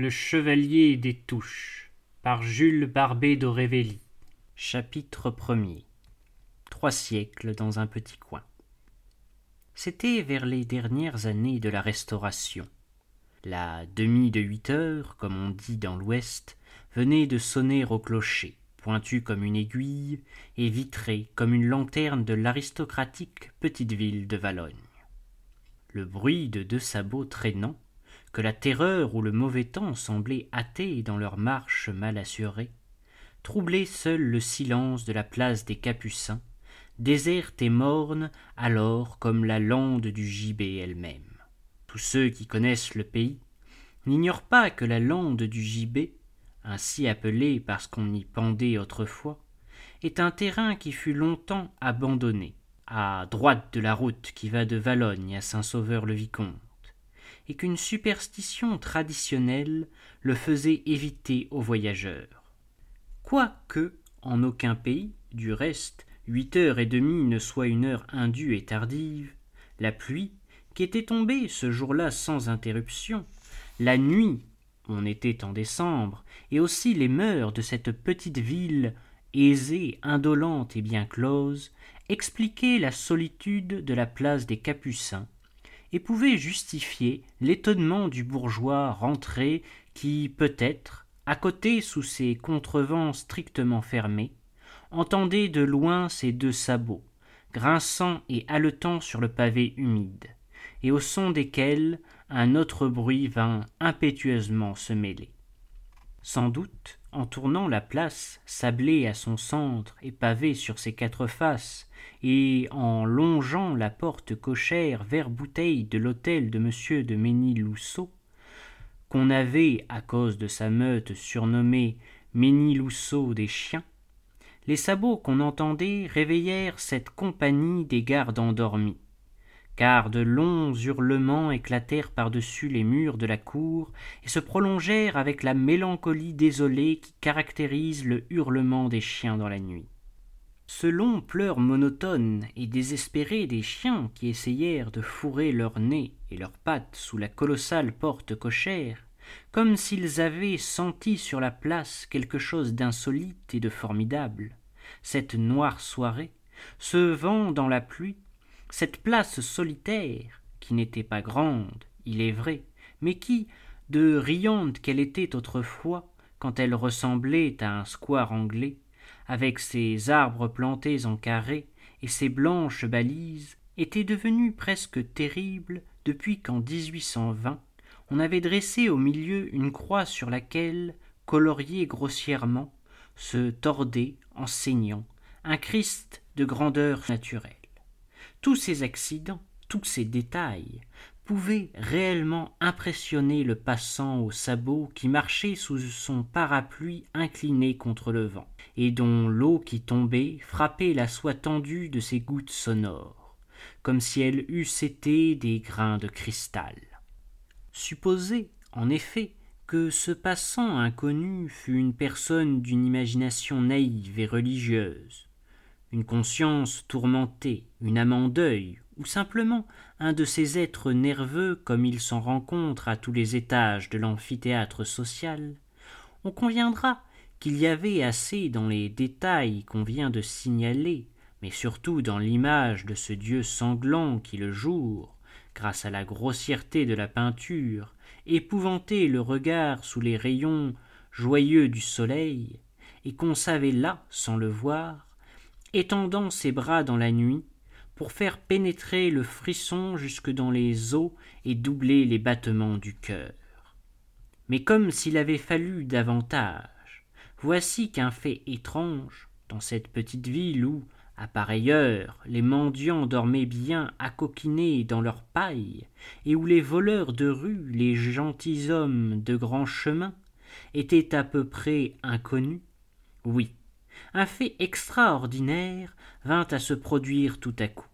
Le Chevalier des Touches par Jules Barbé d'Aurevilly Chapitre premier Trois siècles dans un petit coin C'était vers les dernières années de la Restauration. La demi de huit heures, comme on dit dans l'Ouest, venait de sonner au clocher, pointue comme une aiguille et vitrée comme une lanterne de l'aristocratique petite ville de Valogne. Le bruit de deux sabots traînants, que la terreur ou le mauvais temps semblaient hâter dans leur marche mal assurée, troublait seul le silence de la place des Capucins, déserte et morne alors comme la lande du gibet elle-même. Tous ceux qui connaissent le pays n'ignorent pas que la lande du gibet, ainsi appelée parce qu'on y pendait autrefois, est un terrain qui fut longtemps abandonné, à droite de la route qui va de Valogne à Saint-Sauveur-le-Vicomte, et qu'une superstition traditionnelle le faisait éviter aux voyageurs. Quoique, en aucun pays, du reste, huit heures et demie ne soit une heure indue et tardive, la pluie, qui était tombée ce jour-là sans interruption, la nuit, on était en décembre, et aussi les mœurs de cette petite ville aisée, indolente et bien close, expliquaient la solitude de la place des Capucins, et pouvaient justifier l'étonnement du bourgeois rentré qui, peut-être, à côté sous ses contrevents strictement fermés, entendait de loin ses deux sabots, grinçant et haletant sur le pavé humide, et au son desquels un autre bruit vint impétueusement se mêler. Sans doute, en tournant la place, sablée à son centre et pavée sur ses quatre faces, et en longeant la porte cochère vers bouteille de l'hôtel de monsieur de Ménilhousseau, qu'on avait, à cause de sa meute, surnommé Ménilhousseau des chiens, les sabots qu'on entendait réveillèrent cette compagnie des gardes endormis car de longs hurlements éclatèrent par-dessus les murs de la cour et se prolongèrent avec la mélancolie désolée qui caractérise le hurlement des chiens dans la nuit. Ce long pleur monotone et désespéré des chiens qui essayèrent de fourrer leur nez et leurs pattes sous la colossale porte cochère, comme s'ils avaient senti sur la place quelque chose d'insolite et de formidable, cette noire soirée, ce vent dans la pluie, cette place solitaire, qui n'était pas grande, il est vrai, mais qui, de riante qu'elle était autrefois, quand elle ressemblait à un square anglais, avec ses arbres plantés en carré et ses blanches balises, était devenue presque terrible depuis qu'en 1820 on avait dressé au milieu une croix sur laquelle, coloriée grossièrement, se tordait, en saignant, un Christ de grandeur naturelle. Tous ces accidents, tous ces détails, pouvaient réellement impressionner le passant au sabot qui marchait sous son parapluie incliné contre le vent, et dont l'eau qui tombait frappait la soie tendue de ses gouttes sonores, comme si elles eussent été des grains de cristal. Supposez, en effet, que ce passant inconnu fût une personne d'une imagination naïve et religieuse, une conscience tourmentée, une âme en deuil, ou simplement un de ces êtres nerveux comme il s'en rencontre à tous les étages de l'amphithéâtre social, on conviendra qu'il y avait assez dans les détails qu'on vient de signaler, mais surtout dans l'image de ce Dieu sanglant qui le jour, grâce à la grossièreté de la peinture, épouvantait le regard sous les rayons joyeux du soleil, et qu'on savait là, sans le voir, étendant ses bras dans la nuit, pour faire pénétrer le frisson jusque dans les os et doubler les battements du cœur. Mais comme s'il avait fallu davantage, voici qu'un fait étrange, dans cette petite ville où, à pareille heure, les mendiants dormaient bien accoquinés dans leurs pailles, et où les voleurs de rue, les gentilshommes de grand chemin, étaient à peu près inconnus, oui, un fait extraordinaire vint à se produire tout à coup.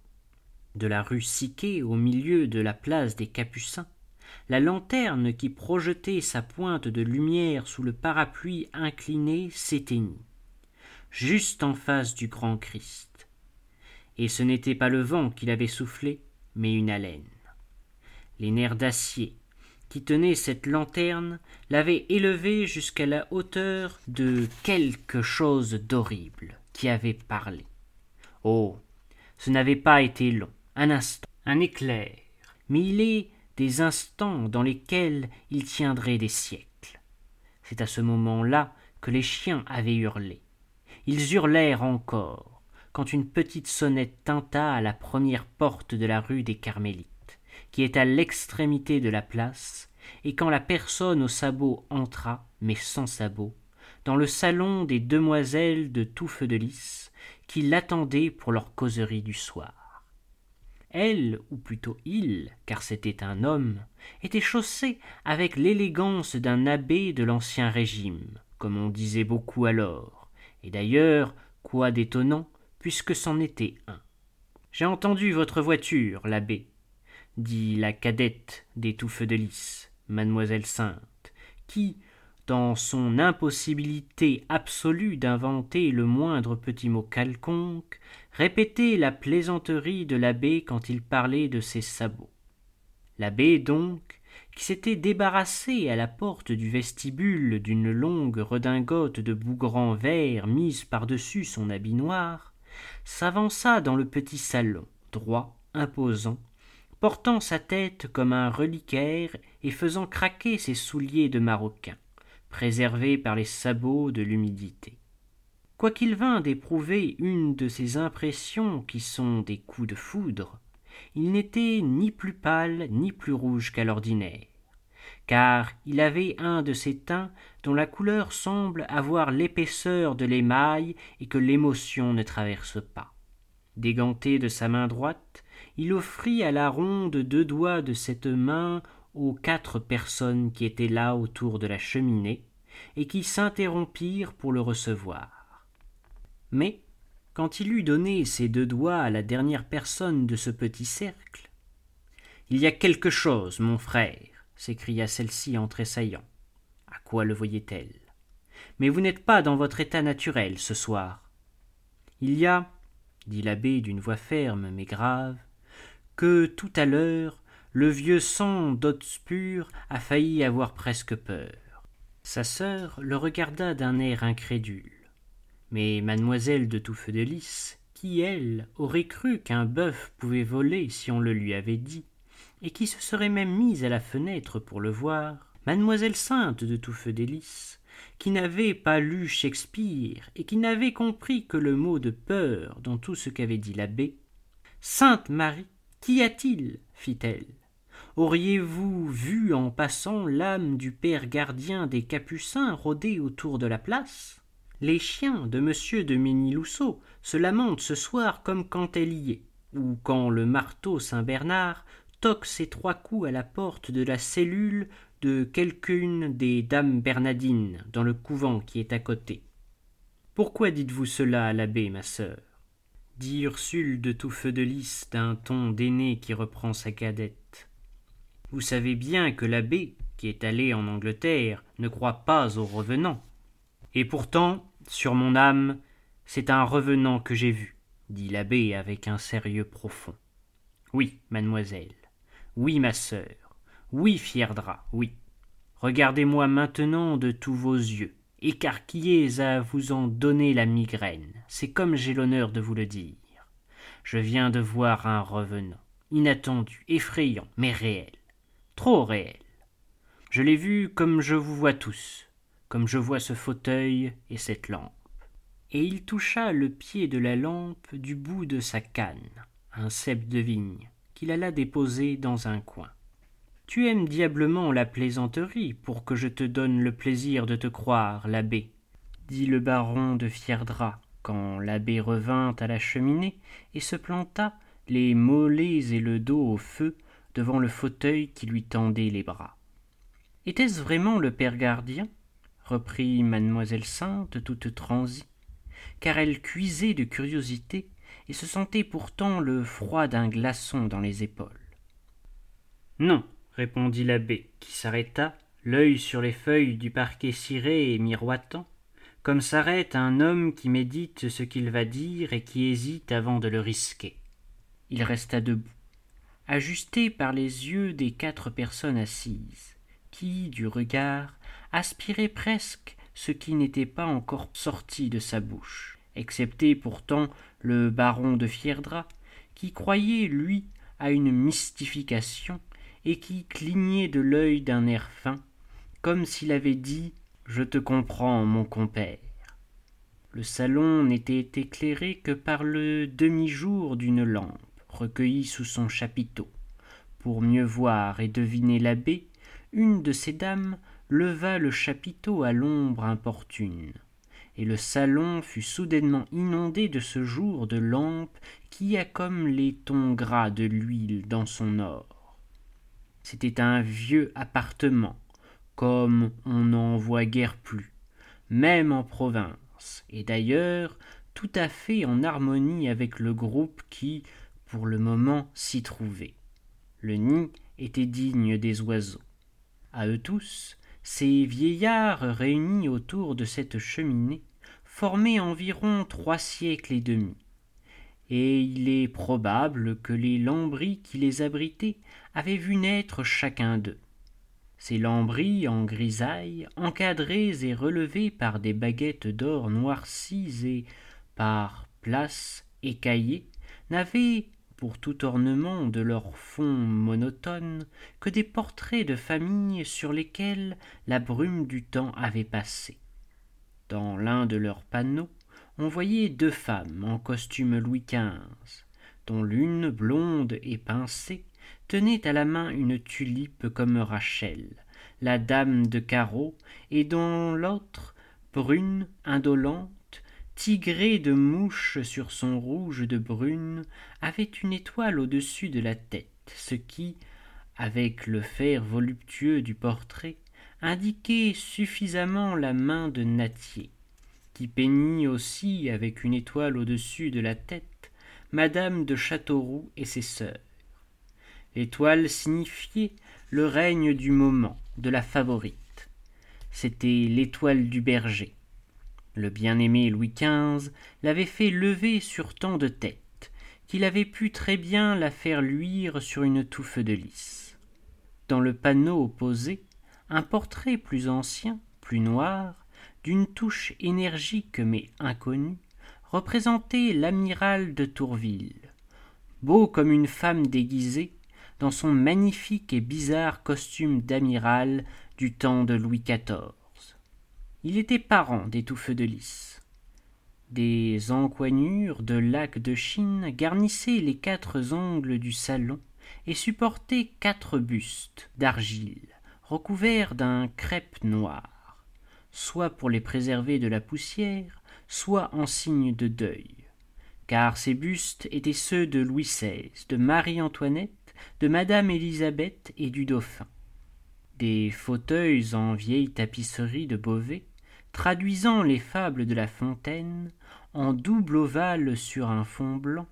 De la rue Siquet au milieu de la place des Capucins, la lanterne qui projetait sa pointe de lumière sous le parapluie incliné s'éteignit, juste en face du grand Christ. Et ce n'était pas le vent qui l'avait soufflé, mais une haleine. Les nerfs d'acier, qui tenait cette lanterne l'avait élevé jusqu'à la hauteur de quelque chose d'horrible qui avait parlé. Oh. Ce n'avait pas été long, un instant, un éclair, mais il est des instants dans lesquels il tiendrait des siècles. C'est à ce moment-là que les chiens avaient hurlé. Ils hurlèrent encore, quand une petite sonnette tinta à la première porte de la rue des Carmélites, qui est à l'extrémité de la place, et quand la personne aux sabots entra, mais sans sabots, dans le salon des demoiselles de Touffe de Lys, qui l'attendaient pour leur causerie du soir. Elle, ou plutôt il, car c'était un homme, était chaussé avec l'élégance d'un abbé de l'ancien régime, comme on disait beaucoup alors, et d'ailleurs, quoi d'étonnant, puisque c'en était un. J'ai entendu votre voiture, l'abbé, dit la cadette des touffes de lys, mademoiselle Sainte, qui, dans son impossibilité absolue d'inventer le moindre petit mot quelconque, répétait la plaisanterie de l'abbé quand il parlait de ses sabots. L'abbé, donc, qui s'était débarrassé à la porte du vestibule d'une longue redingote de bougrant vert mise par-dessus son habit noir, s'avança dans le petit salon, droit, imposant, portant sa tête comme un reliquaire et faisant craquer ses souliers de maroquin préservé par les sabots de l'humidité. Quoiqu'il vînt d'éprouver une de ces impressions qui sont des coups de foudre, il n'était ni plus pâle ni plus rouge qu'à l'ordinaire, car il avait un de ces teints dont la couleur semble avoir l'épaisseur de l'émail et que l'émotion ne traverse pas. Déganté de sa main droite, il offrit à la ronde deux doigts de cette main aux quatre personnes qui étaient là autour de la cheminée et qui s'interrompirent pour le recevoir. Mais, quand il eut donné ses deux doigts à la dernière personne de ce petit cercle, Il y a quelque chose, mon frère, s'écria celle-ci en tressaillant. À quoi le voyait-elle Mais vous n'êtes pas dans votre état naturel ce soir. Il y a, dit l'abbé d'une voix ferme mais grave, que tout à l'heure le vieux sang d'Hotspur a failli avoir presque peur. Sa sœur le regarda d'un air incrédule. Mais mademoiselle de Touffe de Lys, qui, elle, aurait cru qu'un bœuf pouvait voler si on le lui avait dit, et qui se serait même mise à la fenêtre pour le voir, mademoiselle Sainte de Touffe de Lys, qui n'avait pas lu Shakespeare et qui n'avait compris que le mot de peur dans tout ce qu'avait dit l'abbé, Sainte Marie, qu'y a-t-il? fit-elle auriez-vous vu en passant l'âme du père gardien des capucins rôder autour de la place? Les chiens de monsieur de Ménilousseau se lamentent ce soir comme quand elle y est ou quand le marteau Saint-Bernard toque ses trois coups à la porte de la cellule de quelqu'une des dames bernadines dans le couvent qui est à côté. Pourquoi dites-vous cela à l'abbé, ma sœur? dit Ursule de Touffe de Lys d'un ton d'aîné qui reprend sa cadette. Vous savez bien que l'abbé, qui est allé en Angleterre, ne croit pas aux revenants. Et pourtant, sur mon âme, c'est un revenant que j'ai vu, dit l'abbé avec un sérieux profond. Oui, mademoiselle, oui, ma sœur, oui, Fierdra, oui. Regardez-moi maintenant de tous vos yeux, écarquillés à vous en donner la migraine, c'est comme j'ai l'honneur de vous le dire. Je viens de voir un revenant, inattendu, effrayant, mais réel trop réel. Je l'ai vu comme je vous vois tous, comme je vois ce fauteuil et cette lampe. Et il toucha le pied de la lampe du bout de sa canne, un cep de vigne, qu'il alla déposer dans un coin. Tu aimes diablement la plaisanterie pour que je te donne le plaisir de te croire, l'abbé, dit le baron de Fierdra, quand l'abbé revint à la cheminée et se planta, les mollets et le dos au feu, devant le fauteuil qui lui tendait les bras. Était-ce vraiment le père gardien? reprit mademoiselle Sainte toute transie, car elle cuisait de curiosité et se sentait pourtant le froid d'un glaçon dans les épaules. Non, répondit l'abbé, qui s'arrêta, l'œil sur les feuilles du parquet ciré et miroitant, comme s'arrête un homme qui médite ce qu'il va dire et qui hésite avant de le risquer. Il resta debout ajusté par les yeux des quatre personnes assises, qui, du regard, aspirait presque ce qui n'était pas encore sorti de sa bouche, excepté pourtant le baron de Fierdra, qui croyait, lui, à une mystification, et qui clignait de l'œil d'un air fin, comme s'il avait dit Je te comprends, mon compère. Le salon n'était éclairé que par le demi-jour d'une lampe, recueillie sous son chapiteau. Pour mieux voir et deviner l'abbé, une de ces dames leva le chapiteau à l'ombre importune, et le salon fut soudainement inondé de ce jour de lampe qui a comme les tons gras de l'huile dans son or. C'était un vieux appartement, comme on n'en voit guère plus, même en province, et d'ailleurs tout à fait en harmonie avec le groupe qui, pour le moment, s'y trouvait. Le nid était digne des oiseaux. À eux tous, ces vieillards réunis autour de cette cheminée formaient environ trois siècles et demi, et il est probable que les lambris qui les abritaient avaient vu naître chacun d'eux. Ces lambris en grisaille, encadrés et relevés par des baguettes d'or noircies et par places écaillées, n'avaient pour tout ornement de leur fond monotone que des portraits de famille sur lesquels la brume du temps avait passé. Dans l'un de leurs panneaux, on voyait deux femmes en costume Louis XV, dont l'une, blonde et pincée, tenait à la main une tulipe comme Rachel, la dame de carreau, et dont l'autre, brune, indolente, tigrée de mouches sur son rouge de brune, avait une étoile au-dessus de la tête, ce qui, avec le fer voluptueux du portrait, indiquait suffisamment la main de Natier, qui peignit aussi avec une étoile au-dessus de la tête Madame de Châteauroux et ses sœurs. L'étoile signifiait le règne du moment, de la favorite. C'était l'étoile du berger. Le bien-aimé Louis XV l'avait fait lever sur tant de têtes qu'il avait pu très bien la faire luire sur une touffe de lys. Dans le panneau opposé, un portrait plus ancien, plus noir, d'une touche énergique mais inconnue, représentait l'amiral de Tourville, beau comme une femme déguisée, dans son magnifique et bizarre costume d'amiral du temps de Louis XIV. Il était parent des touffes de lys. Des encoignures de lac de Chine garnissaient les quatre angles du salon et supportaient quatre bustes d'argile recouverts d'un crêpe noir, soit pour les préserver de la poussière, soit en signe de deuil, car ces bustes étaient ceux de Louis XVI, de Marie-Antoinette, de Madame Élisabeth et du Dauphin. Des fauteuils en vieille tapisserie de Beauvais traduisant les fables de La Fontaine en double ovale sur un fond blanc,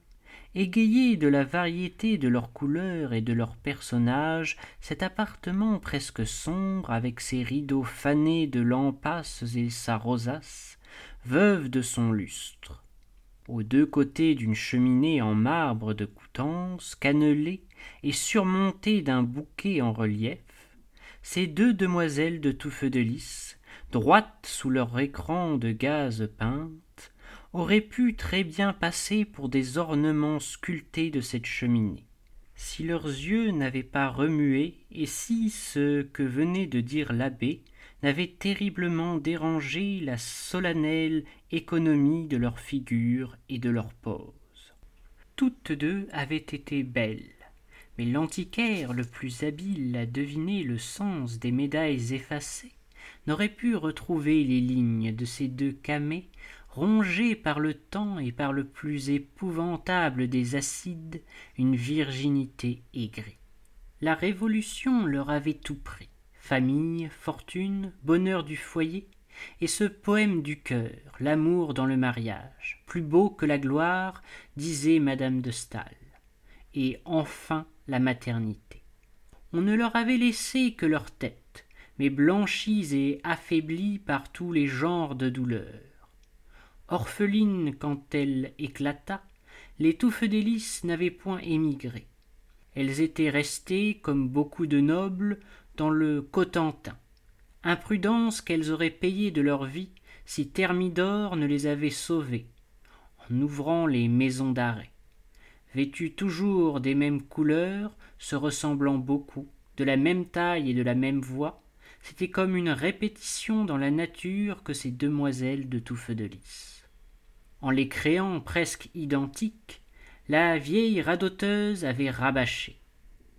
égayé de la variété de leurs couleurs et de leurs personnages, cet appartement presque sombre, avec ses rideaux fanés de lampasses et sa rosace, veuve de son lustre. Aux deux côtés d'une cheminée en marbre de Coutances, cannelée et surmontée d'un bouquet en relief, ces deux demoiselles de tout droites sous leur écran de gaze peinte, auraient pu très bien passer pour des ornements sculptés de cette cheminée. Si leurs yeux n'avaient pas remué, et si ce que venait de dire l'abbé n'avait terriblement dérangé la solennelle économie de leurs figures et de leurs poses. Toutes deux avaient été belles, mais l'antiquaire le plus habile à deviner le sens des médailles effacées n'aurait pu retrouver les lignes de ces deux camées rongées par le temps et par le plus épouvantable des acides une virginité aigrie. La révolution leur avait tout pris. Famille fortune bonheur du foyer et ce poème du cœur l'amour dans le mariage plus beau que la gloire disait madame de staël. Et enfin la maternité. On ne leur avait laissé que leur tête mais blanchis et affaiblis par tous les genres de douleurs. Orpheline quand elle éclata, les touffes d'hélice n'avaient point émigré. Elles étaient restées, comme beaucoup de nobles, dans le Cotentin, imprudence qu'elles auraient payée de leur vie si Thermidor ne les avait sauvées, en ouvrant les maisons d'arrêt. Vêtues toujours des mêmes couleurs, se ressemblant beaucoup, de la même taille et de la même voix, c'était comme une répétition dans la nature que ces demoiselles de tout feu de lys. En les créant presque identiques, la vieille radoteuse avait rabâché.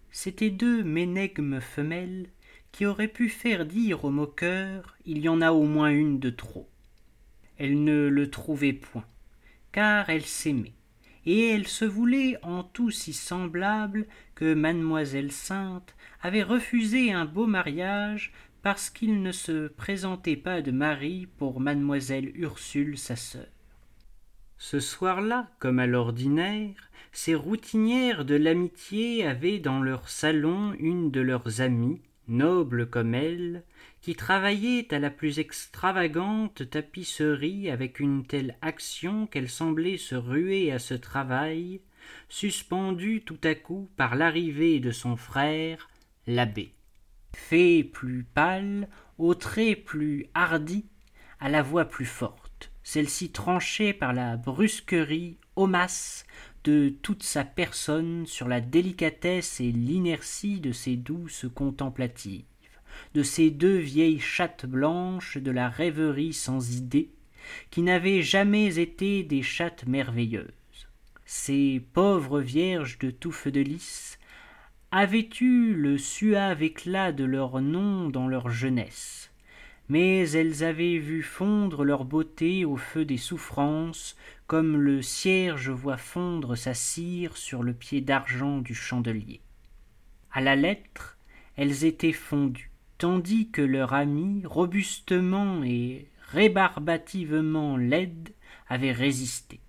C'étaient deux ménègmes femelles qui auraient pu faire dire au moqueur Il y en a au moins une de trop. Elle ne le trouvait point, car elle s'aimait, et elle se voulait en tout si semblable que mademoiselle Sainte avait refusé un beau mariage parce qu'il ne se présentait pas de mari pour mademoiselle Ursule sa sœur. Ce soir-là, comme à l'ordinaire, ces routinières de l'amitié avaient dans leur salon une de leurs amies, noble comme elle, qui travaillait à la plus extravagante tapisserie avec une telle action qu'elle semblait se ruer à ce travail, suspendue tout à coup par l'arrivée de son frère, l'abbé. Fée plus pâle, aux traits plus hardis, à la voix plus forte, celle-ci tranchée par la brusquerie homasse de toute sa personne sur la délicatesse et l'inertie de ses douces contemplatives, de ces deux vieilles chattes blanches de la rêverie sans idée, qui n'avaient jamais été des chattes merveilleuses. Ces pauvres vierges de tout feu de lys avaient eu le suave éclat de leur nom dans leur jeunesse, mais elles avaient vu fondre leur beauté au feu des souffrances, comme le cierge voit fondre sa cire sur le pied d'argent du chandelier. À la lettre, elles étaient fondues, tandis que leur amie, robustement et rébarbativement laide, avait résisté.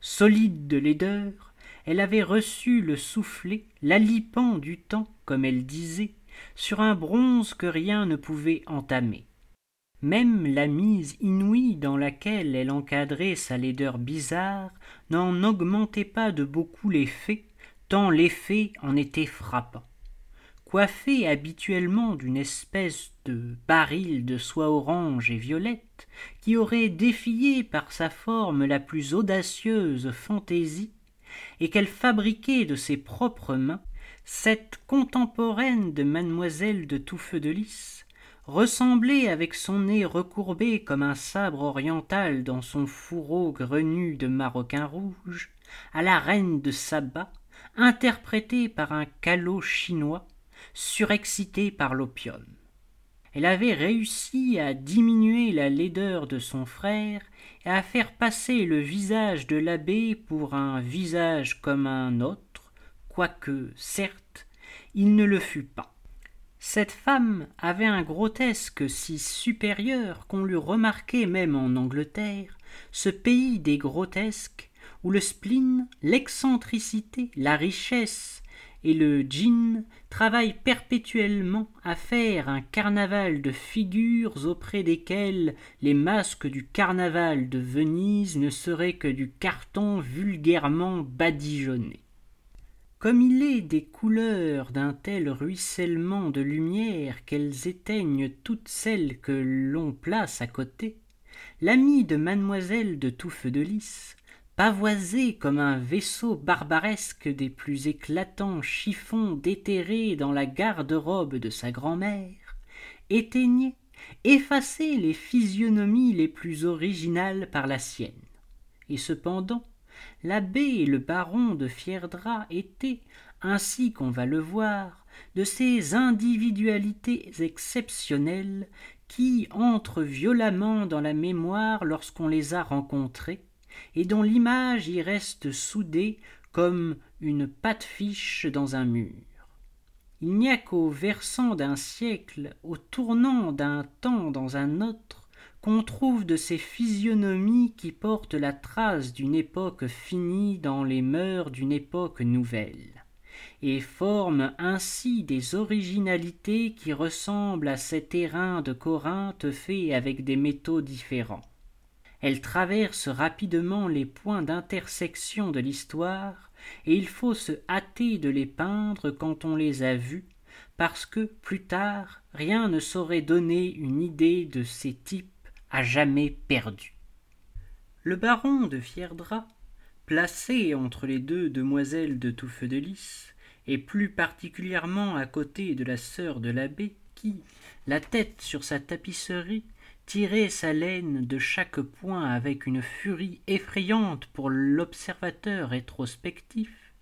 Solide de laideur, elle avait reçu le soufflet, l'alipant du temps, comme elle disait, sur un bronze que rien ne pouvait entamer. Même la mise inouïe dans laquelle elle encadrait sa laideur bizarre n'en augmentait pas de beaucoup l'effet, tant l'effet en était frappant. Coiffée habituellement d'une espèce de baril de soie orange et violette, qui aurait défié par sa forme la plus audacieuse fantaisie, et qu'elle fabriquait de ses propres mains, cette contemporaine de mademoiselle de tout feu de lys ressemblait avec son nez recourbé comme un sabre oriental dans son fourreau grenu de maroquin rouge, à la reine de Saba, interprétée par un calot chinois, surexcité par l'opium. Elle avait réussi à diminuer la laideur de son frère à faire passer le visage de l'abbé pour un visage comme un autre, quoique, certes, il ne le fût pas. Cette femme avait un grotesque si supérieur qu'on l'eût remarqué même en Angleterre, ce pays des grotesques, où le spleen, l'excentricité, la richesse et le djinn travaillent perpétuellement à faire un carnaval de figures auprès desquelles les masques du carnaval de Venise ne seraient que du carton vulgairement badigeonné. Comme il est des couleurs d'un tel ruissellement de lumière qu'elles éteignent toutes celles que l'on place à côté, l'ami de mademoiselle de tout feu de lys, pavoisé comme un vaisseau barbaresque des plus éclatants chiffons déterrés dans la garde-robe de sa grand'mère, éteignait, effaçait les physionomies les plus originales par la sienne. Et cependant, l'abbé et le baron de fierdra étaient ainsi qu'on va le voir de ces individualités exceptionnelles qui entrent violemment dans la mémoire lorsqu'on les a rencontrées et dont l'image y reste soudée comme une pâte-fiche dans un mur il n'y a qu'au versant d'un siècle au tournant d'un temps dans un autre qu'on trouve de ces physionomies qui portent la trace d'une époque finie dans les mœurs d'une époque nouvelle, et forment ainsi des originalités qui ressemblent à ces terrains de Corinthe faits avec des métaux différents. Elles traversent rapidement les points d'intersection de l'histoire, et il faut se hâter de les peindre quand on les a vues, parce que, plus tard, rien ne saurait donner une idée de ces types à jamais perdus. Le baron de Fierdra, placé entre les deux demoiselles de Touffeux de Lys, et plus particulièrement à côté de la sœur de l'abbé, qui, la tête sur sa tapisserie, tirait sa laine de chaque point avec une furie effrayante pour l'observateur rétrospectif,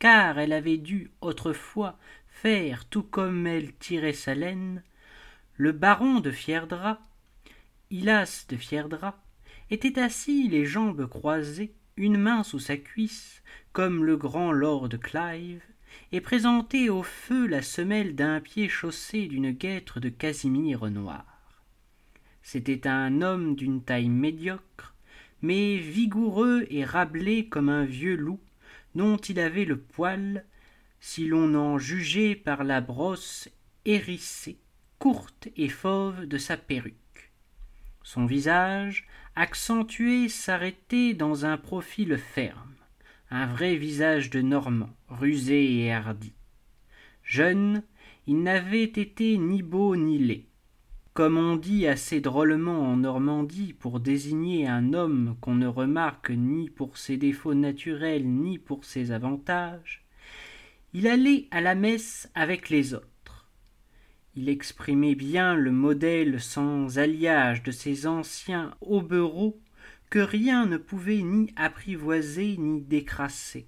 car elle avait dû autrefois faire tout comme elle tirait sa laine, le baron de Fierdra, Hilas de Fierdra, était assis les jambes croisées, une main sous sa cuisse, comme le grand lord Clive, et présentait au feu la semelle d'un pied chaussé d'une guêtre de casimir noir. C'était un homme d'une taille médiocre, mais vigoureux et rablé comme un vieux loup, dont il avait le poil, si l'on en jugeait par la brosse hérissée, courte et fauve de sa perruque. Son visage, accentué, s'arrêtait dans un profil ferme, un vrai visage de Normand, rusé et hardi. Jeune, il n'avait été ni beau ni laid. Comme on dit assez drôlement en Normandie pour désigner un homme qu'on ne remarque ni pour ses défauts naturels ni pour ses avantages, il allait à la messe avec les autres. Il exprimait bien le modèle sans alliage de ces anciens hobereaux que rien ne pouvait ni apprivoiser ni décrasser,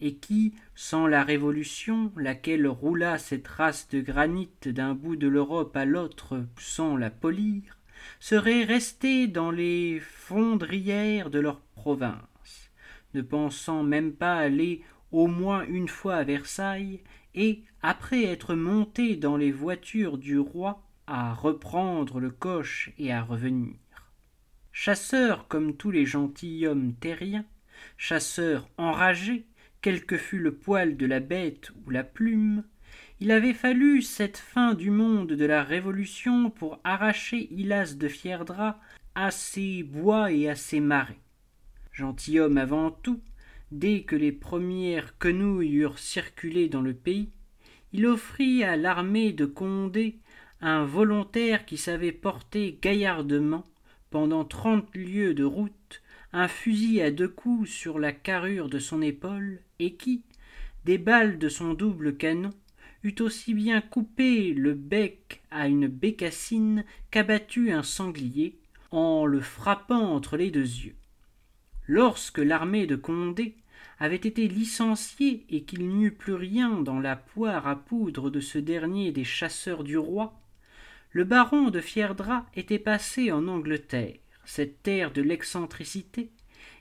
et qui, sans la Révolution, laquelle roula cette race de granit d'un bout de l'Europe à l'autre sans la polir, seraient restés dans les fondrières de leur province, ne pensant même pas aller au moins une fois à Versailles, et, après être montés dans les voitures du roi, à reprendre le coche et à revenir. Chasseur comme tous les gentilshommes terriens, chasseur enragé, quel que fût le poil de la bête ou la plume, il avait fallu cette fin du monde de la Révolution pour arracher Hilas de Fierdra à ses bois et à ses marais. Gentilhomme avant tout, dès que les premières quenouilles eurent circulé dans le pays, il offrit à l'armée de Condé un volontaire qui savait porter gaillardement, pendant trente lieues de route, un fusil à deux coups sur la carrure de son épaule, et qui, des balles de son double canon, eût aussi bien coupé le bec à une bécassine qu'abattu un sanglier, en le frappant entre les deux yeux. Lorsque l'armée de Condé avait été licenciée et qu'il n'y eut plus rien dans la poire à poudre de ce dernier des chasseurs du roi, le baron de Fierdra était passé en Angleterre, cette terre de l'excentricité,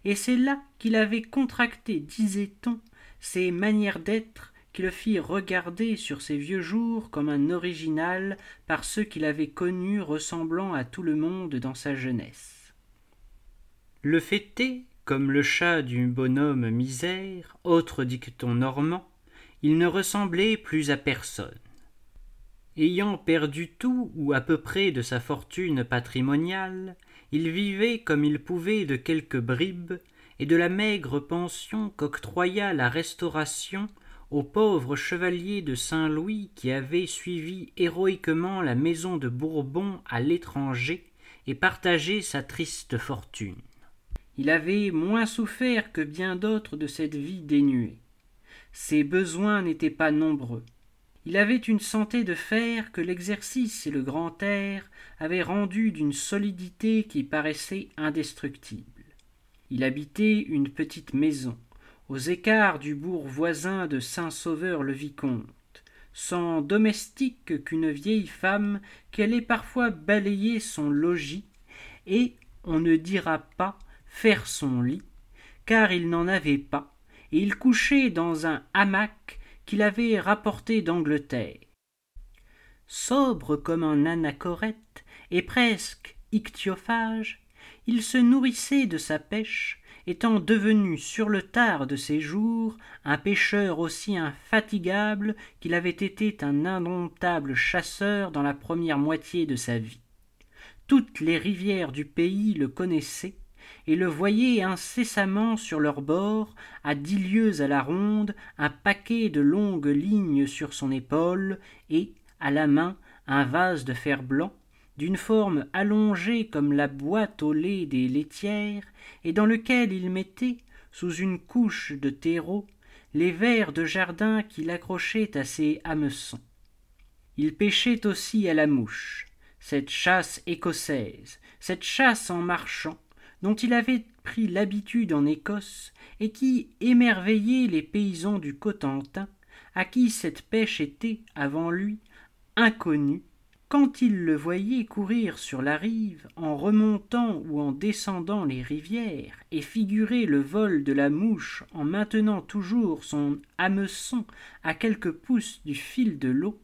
et c'est là qu'il avait contracté, disait-on, ses manières d'être qui le firent regarder sur ses vieux jours comme un original par ceux qu'il avait connus ressemblant à tout le monde dans sa jeunesse. Le est, comme le chat du bonhomme misère, autre dicton normand, il ne ressemblait plus à personne. Ayant perdu tout ou à peu près de sa fortune patrimoniale, il vivait comme il pouvait de quelques bribes et de la maigre pension qu'octroya la Restauration au pauvre chevalier de Saint-Louis qui avait suivi héroïquement la maison de Bourbon à l'étranger et partagé sa triste fortune. Il avait moins souffert que bien d'autres de cette vie dénuée. Ses besoins n'étaient pas nombreux. Il avait une santé de fer que l'exercice et le grand air avaient rendu d'une solidité qui paraissait indestructible. Il habitait une petite maison, aux écarts du bourg voisin de Saint-Sauveur-le-Vicomte, sans domestique qu'une vieille femme qui allait parfois balayer son logis, et, on ne dira pas, faire son lit, car il n'en avait pas, et il couchait dans un hamac qu'il avait rapporté d'Angleterre. Sobre comme un anachorète et presque ichthyophage, il se nourrissait de sa pêche, étant devenu sur le tard de ses jours un pêcheur aussi infatigable qu'il avait été un indomptable chasseur dans la première moitié de sa vie. Toutes les rivières du pays le connaissaient, et le voyait incessamment sur leur bord, à dix lieues à la ronde, un paquet de longues lignes sur son épaule, et, à la main, un vase de fer blanc, d'une forme allongée comme la boîte au lait des laitières, et dans lequel il mettait, sous une couche de terreau, les vers de jardin qu'il accrochait à ses hameçons. Il pêchait aussi à la mouche, cette chasse écossaise, cette chasse en marchant, dont il avait pris l'habitude en Écosse, et qui émerveillait les paysans du Cotentin, à qui cette pêche était, avant lui, inconnue, quand ils le voyaient courir sur la rive, en remontant ou en descendant les rivières, et figurer le vol de la mouche en maintenant toujours son hameçon à quelques pouces du fil de l'eau,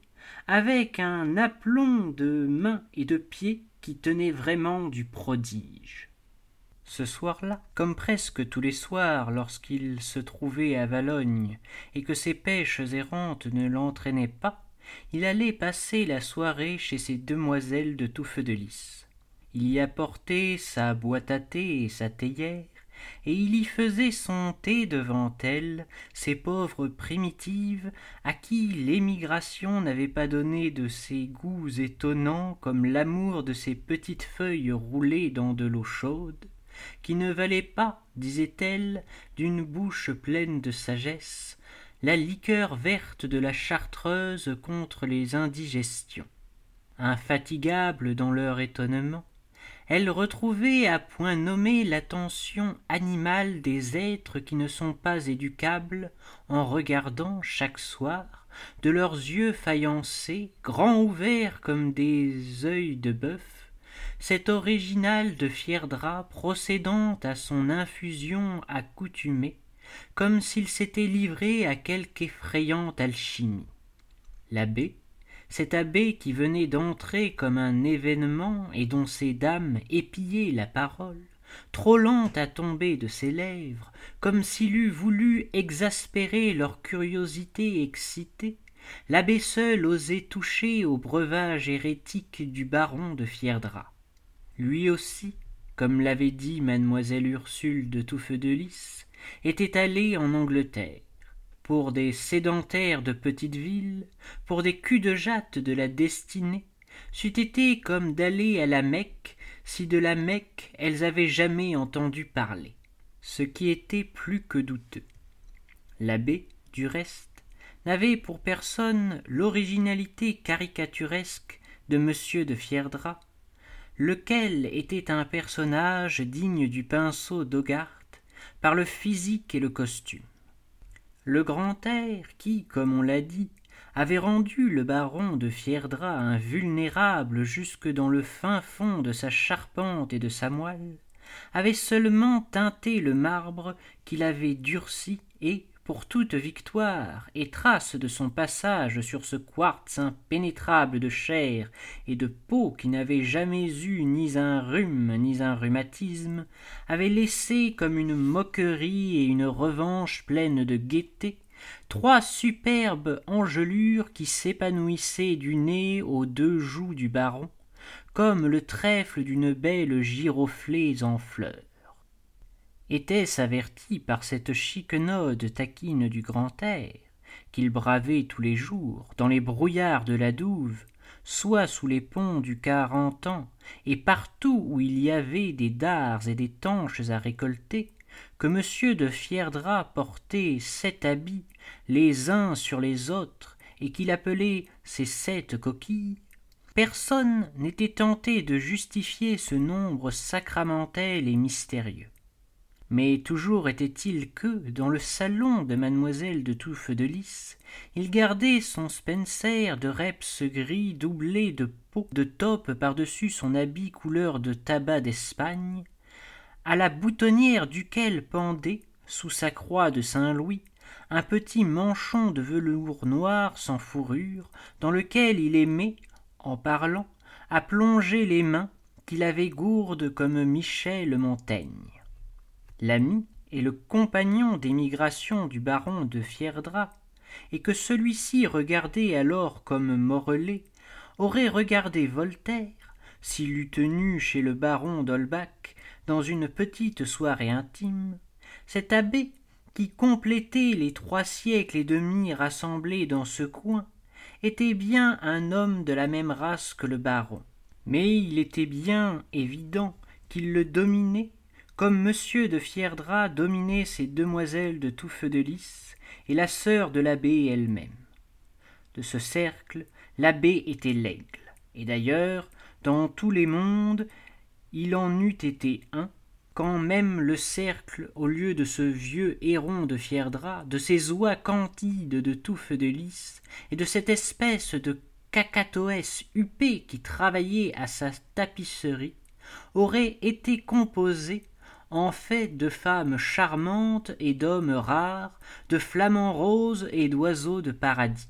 avec un aplomb de mains et de pieds qui tenait vraiment du prodige. Ce soir-là, comme presque tous les soirs lorsqu'il se trouvait à Valogne, et que ses pêches errantes ne l'entraînaient pas, il allait passer la soirée chez ces demoiselles de tout feu de lys. Il y apportait sa boîte à thé et sa théière, et il y faisait son thé devant elles, ces pauvres primitives, à qui l'émigration n'avait pas donné de ces goûts étonnants comme l'amour de ces petites feuilles roulées dans de l'eau chaude, qui ne valaient pas, disait-elle, d'une bouche pleine de sagesse, la liqueur verte de la chartreuse contre les indigestions. Infatigables dans leur étonnement, elles retrouvaient à point nommé l'attention animale des êtres qui ne sont pas éducables en regardant chaque soir de leurs yeux faïencés grands ouverts comme des œils de bœuf cet original de fier drap procédant à son infusion accoutumée comme s'il s'était livré à quelque effrayante alchimie. L'abbé cet abbé qui venait d'entrer comme un événement et dont ces dames épiaient la parole trop lente à tomber de ses lèvres comme s'il eût voulu exaspérer leur curiosité excitée l'abbé seul osait toucher au breuvage hérétique du baron de fierdra lui aussi comme l'avait dit mademoiselle ursule de touffeux de lys était allé en angleterre pour des sédentaires de petite ville pour des culs de jatte de la destinée c'eût été comme d'aller à la mecque si de la mecque elles avaient jamais entendu parler ce qui était plus que douteux. L'abbé du reste n'avait pour personne l'originalité caricaturesque de monsieur de fierdra lequel était un personnage digne du pinceau d'hogarth par le physique et le costume? Le grand air qui comme on l'a dit avait rendu le baron de fierdra invulnérable jusque dans le fin fond de sa charpente et de sa moelle avait seulement teinté le marbre qu'il avait durci et pour toute victoire et trace de son passage sur ce quartz impénétrable de chair et de peau qui n'avait jamais eu ni un rhume ni un rhumatisme avait laissé comme une moquerie et une revanche pleine de gaieté trois superbes engelures qui s'épanouissaient du nez aux deux joues du baron comme le trèfle d'une belle giroflée en fleurs était-ce averti par cette chiquenaude taquine du grand air qu'il bravait tous les jours dans les brouillards de la douve soit sous les ponts du carentan et partout où il y avait des dards et des tanches à récolter que m de fierdra portait sept habits les uns sur les autres et qu'il appelait ses sept coquilles. Personne n'était tenté de justifier ce nombre sacramentel et mystérieux mais toujours était-il que dans le salon de mademoiselle de touffe de lys il gardait son spencer de reps gris doublé de peau de taupe par-dessus son habit couleur de tabac d'espagne à la boutonnière duquel pendait sous sa croix de saint-louis un petit manchon de velours noir sans fourrure dans lequel il aimait en parlant à plonger les mains qu'il avait gourdes comme michel montaigne l'ami et le compagnon d'émigration du baron de fierdra et que celui-ci regardait alors comme morellet aurait regardé voltaire s'il eût tenu chez le baron d'Holbach dans une petite soirée intime, cet abbé, qui complétait les trois siècles et demi rassemblés dans ce coin, était bien un homme de la même race que le baron. Mais il était bien évident qu'il le dominait, comme monsieur de Fierdra dominait ces demoiselles de tout feu de lys et la sœur de l'abbé elle-même. De ce cercle, l'abbé était l'aigle, et d'ailleurs, dans tous les mondes, il en eût été un, quand même le cercle, au lieu de ce vieux héron de fierdra, de ces oies cantides de touffe de lys, et de cette espèce de cacatoès huppé qui travaillait à sa tapisserie, aurait été composé en fait de femmes charmantes et d'hommes rares, de flamants roses et d'oiseaux de paradis.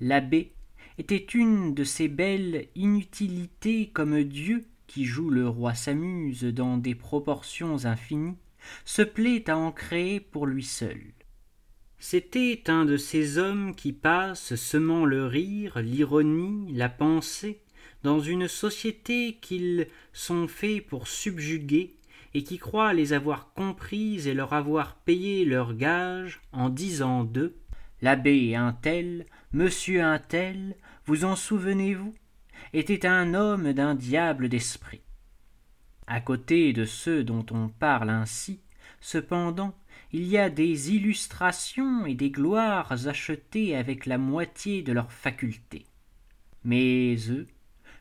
L'abbé était une de ces belles inutilités comme Dieu qui joue le roi s'amuse dans des proportions infinies, se plaît à en créer pour lui seul. C'était un de ces hommes qui passent semant le rire, l'ironie, la pensée, dans une société qu'ils sont faits pour subjuguer, et qui croient les avoir comprises et leur avoir payé leurs gages en disant d'eux L'abbé un tel, monsieur un tel, vous en souvenez-vous? Était un homme d'un diable d'esprit. À côté de ceux dont on parle ainsi, cependant, il y a des illustrations et des gloires achetées avec la moitié de leurs facultés. Mais eux,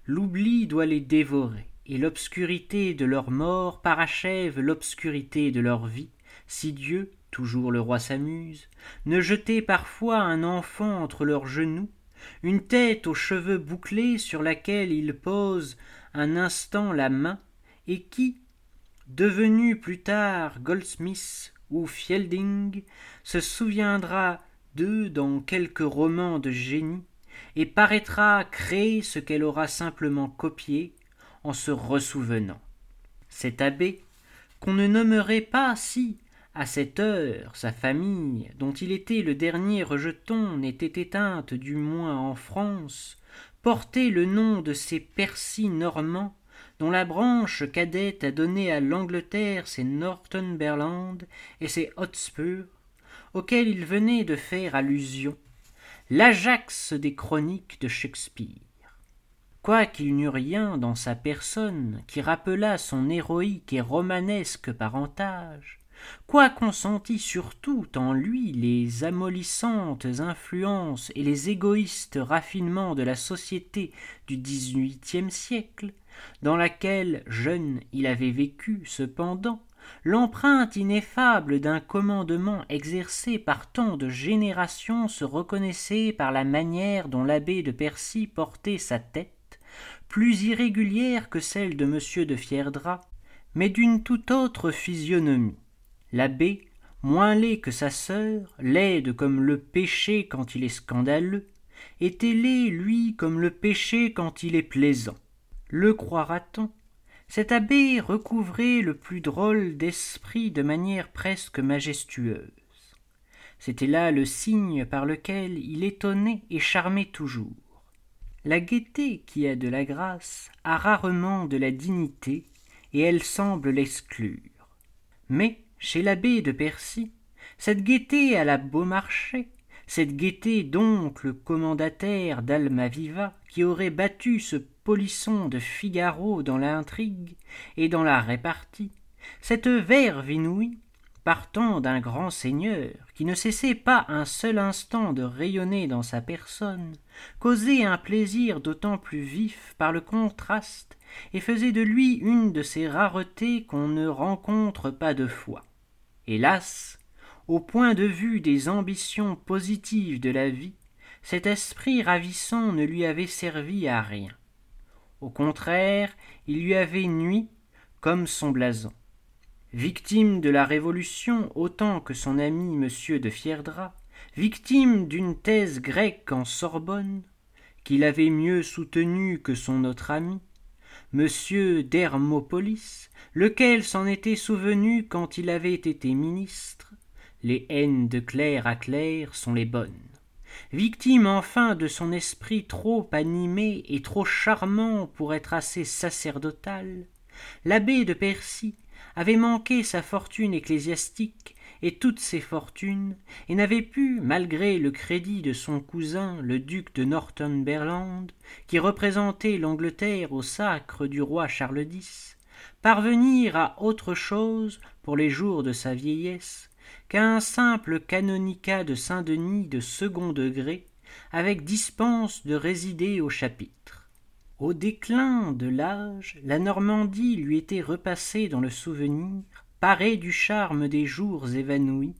l'oubli doit les dévorer, et l'obscurité de leur mort parachève l'obscurité de leur vie, si Dieu, toujours le roi s'amuse, ne jetait parfois un enfant entre leurs genoux une tête aux cheveux bouclés sur laquelle il pose un instant la main, et qui, devenu plus tard Goldsmith ou Fielding, se souviendra d'eux dans quelque roman de génie, et paraîtra créer ce qu'elle aura simplement copié en se ressouvenant. Cet abbé, qu'on ne nommerait pas si à cette heure, sa famille, dont il était le dernier rejeton, n'était éteinte du moins en France, portait le nom de ces Percy normands, dont la branche cadette a donné à l'Angleterre ses Northumberland et ses Hotspur, auxquels il venait de faire allusion, l'Ajax des chroniques de Shakespeare. Quoiqu'il n'eût rien dans sa personne qui rappelât son héroïque et romanesque parentage, quoiqu'on sentît surtout en lui les amollissantes influences et les égoïstes raffinements de la société du dix-huitième siècle, dans laquelle, jeune, il avait vécu, cependant, l'empreinte ineffable d'un commandement exercé par tant de générations se reconnaissait par la manière dont l'abbé de Percy portait sa tête, plus irrégulière que celle de M. de Fierdra, mais d'une toute autre physionomie. L'abbé, moins laid que sa sœur, laide comme le péché quand il est scandaleux, était laid, lui, comme le péché quand il est plaisant. Le croira-t-on? Cet abbé recouvrait le plus drôle d'esprit de manière presque majestueuse. C'était là le signe par lequel il étonnait et charmait toujours. La gaieté qui a de la grâce a rarement de la dignité, et elle semble l'exclure. Mais chez l'abbé de Percy, cette gaieté à la Beaumarchais, cette gaieté d'oncle commandataire d'Almaviva qui aurait battu ce polisson de Figaro dans l'intrigue et dans la répartie, cette verve inouïe, partant d'un grand seigneur qui ne cessait pas un seul instant de rayonner dans sa personne, causait un plaisir d'autant plus vif par le contraste et faisait de lui une de ces raretés qu'on ne rencontre pas de fois. Hélas, au point de vue des ambitions positives de la vie, cet esprit ravissant ne lui avait servi à rien. Au contraire, il lui avait nui comme son blason. Victime de la Révolution autant que son ami M. de victime d'une thèse grecque en Sorbonne, qu'il avait mieux soutenue que son autre ami, M. d'Hermopolis, lequel s'en était souvenu quand il avait été ministre, les haines de clerc à clerc sont les bonnes. victime enfin de son esprit trop animé et trop charmant pour être assez sacerdotal, l'abbé de Percy avait manqué sa fortune ecclésiastique toutes ses fortunes, et n'avait pu, malgré le crédit de son cousin le duc de Northumberland, qui représentait l'Angleterre au sacre du roi Charles X, parvenir à autre chose pour les jours de sa vieillesse qu'à un simple canonicat de Saint-Denis de second degré, avec dispense de résider au chapitre. Au déclin de l'âge, la Normandie lui était repassée dans le souvenir, paré du charme des jours évanouis,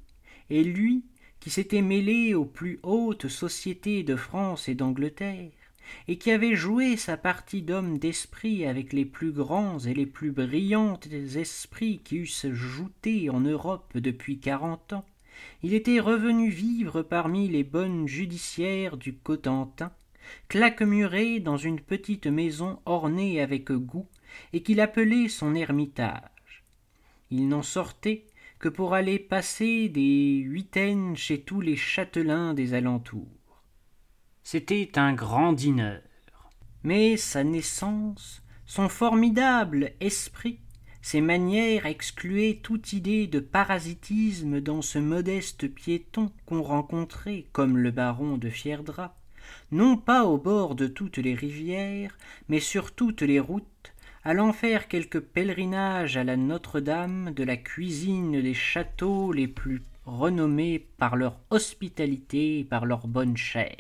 et lui, qui s'était mêlé aux plus hautes sociétés de France et d'Angleterre, et qui avait joué sa partie d'homme d'esprit avec les plus grands et les plus brillants esprits qui eussent jouté en Europe depuis quarante ans, il était revenu vivre parmi les bonnes judiciaires du Cotentin, claquemuré dans une petite maison ornée avec goût, et qu'il appelait son ermitage il n'en sortait que pour aller passer des huitaines chez tous les châtelains des alentours. C'était un grand dîneur. Mais sa naissance, son formidable esprit, ses manières excluaient toute idée de parasitisme dans ce modeste piéton qu'on rencontrait, comme le baron de Fierdra, non pas au bord de toutes les rivières, mais sur toutes les routes, allant faire quelques pèlerinages à la Notre-Dame de la cuisine des châteaux les plus renommés par leur hospitalité et par leur bonne chair.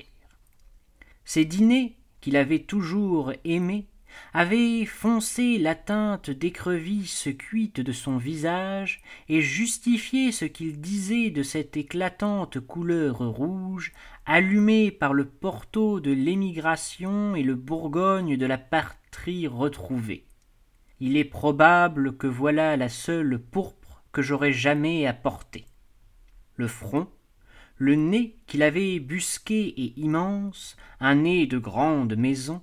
Ces dîners, qu'il avait toujours aimés, avaient foncé la teinte d'écrevisse cuite de son visage et justifié ce qu'il disait de cette éclatante couleur rouge allumée par le porto de l'émigration et le Bourgogne de la patrie retrouvée il est probable que voilà la seule pourpre que j'aurais jamais apportée. Le front, le nez qu'il avait busqué et immense, un nez de grande maison,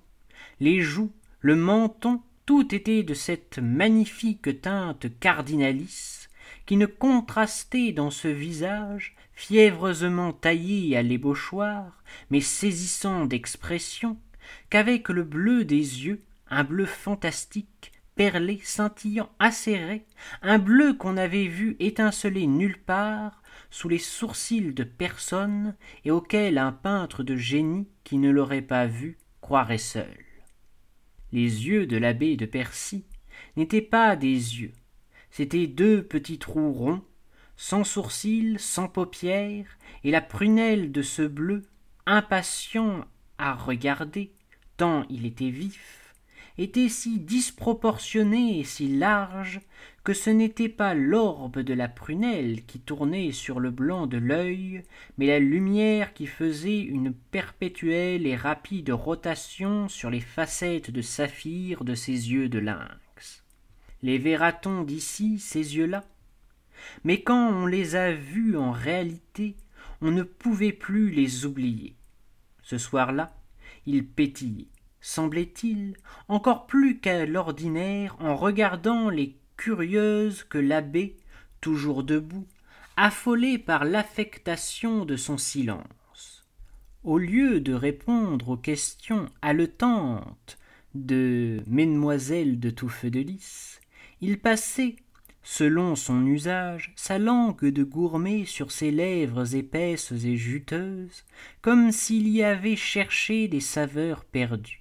les joues, le menton, tout était de cette magnifique teinte cardinalice qui ne contrastait dans ce visage fiévreusement taillé à l'ébauchoir, mais saisissant d'expression, qu'avec le bleu des yeux, un bleu fantastique, perlé, scintillant, acéré, un bleu qu'on n'avait vu étinceler nulle part, sous les sourcils de personne, et auquel un peintre de génie qui ne l'aurait pas vu croirait seul. Les yeux de l'abbé de Percy n'étaient pas des yeux, c'étaient deux petits trous ronds, sans sourcils, sans paupières, et la prunelle de ce bleu, impatient à regarder, tant il était vif, était si disproportionné et si large que ce n'était pas l'orbe de la prunelle qui tournait sur le blanc de l'œil, mais la lumière qui faisait une perpétuelle et rapide rotation sur les facettes de saphir de ses yeux de lynx. Les verra-t-on d'ici, ces yeux-là Mais quand on les a vus en réalité, on ne pouvait plus les oublier. Ce soir-là, ils pétillaient semblait-il, encore plus qu'à l'ordinaire en regardant les curieuses que l'abbé, toujours debout, affolé par l'affectation de son silence. Au lieu de répondre aux questions haletantes de Mesdemoiselles de Touffeux de Lys, il passait, selon son usage, sa langue de gourmet sur ses lèvres épaisses et juteuses, comme s'il y avait cherché des saveurs perdues.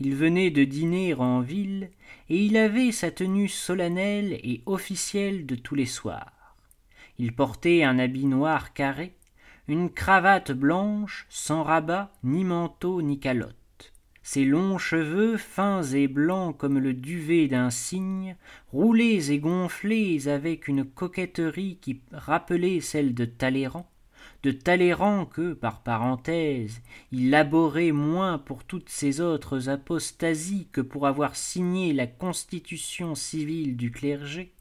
Il venait de dîner en ville, et il avait sa tenue solennelle et officielle de tous les soirs. Il portait un habit noir carré, une cravate blanche, sans rabat, ni manteau, ni calotte. Ses longs cheveux, fins et blancs comme le duvet d'un cygne, roulés et gonflés avec une coquetterie qui rappelait celle de Talleyrand, de Talleyrand que, par parenthèse, il laborait moins pour toutes ces autres apostasies que pour avoir signé la constitution civile du clergé,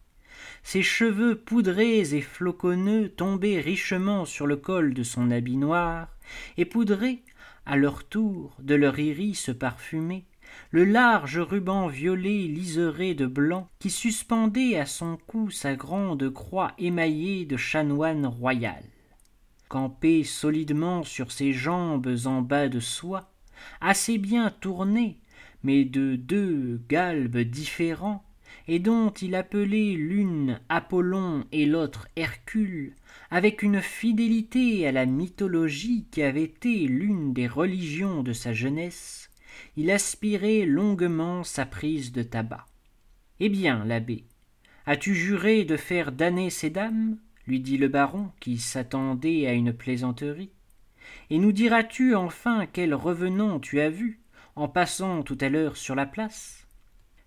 ses cheveux poudrés et floconneux tombaient richement sur le col de son habit noir, et poudrés, à leur tour, de leur iris parfumé, le large ruban violet liseré de blanc qui suspendait à son cou sa grande croix émaillée de chanoine royal campé solidement sur ses jambes en bas de soie assez bien tournées mais de deux galbes différents et dont il appelait l'une apollon et l'autre hercule avec une fidélité à la mythologie qui avait été l'une des religions de sa jeunesse il aspirait longuement sa prise de tabac. Eh bien l'abbé as-tu juré de faire damner ces dames? Lui dit le baron qui s'attendait à une plaisanterie. Et nous diras-tu enfin quel revenant tu as vu en passant tout à l'heure sur la place?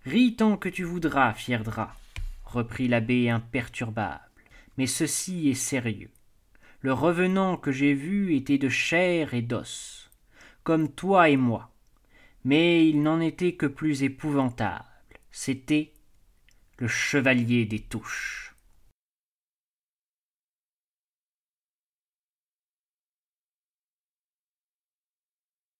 Ris tant que tu voudras fier drap reprit l'abbé imperturbable mais ceci est sérieux. Le revenant que j'ai vu était de chair et d'os comme toi et moi mais il n'en était que plus épouvantable. C'était le chevalier des touches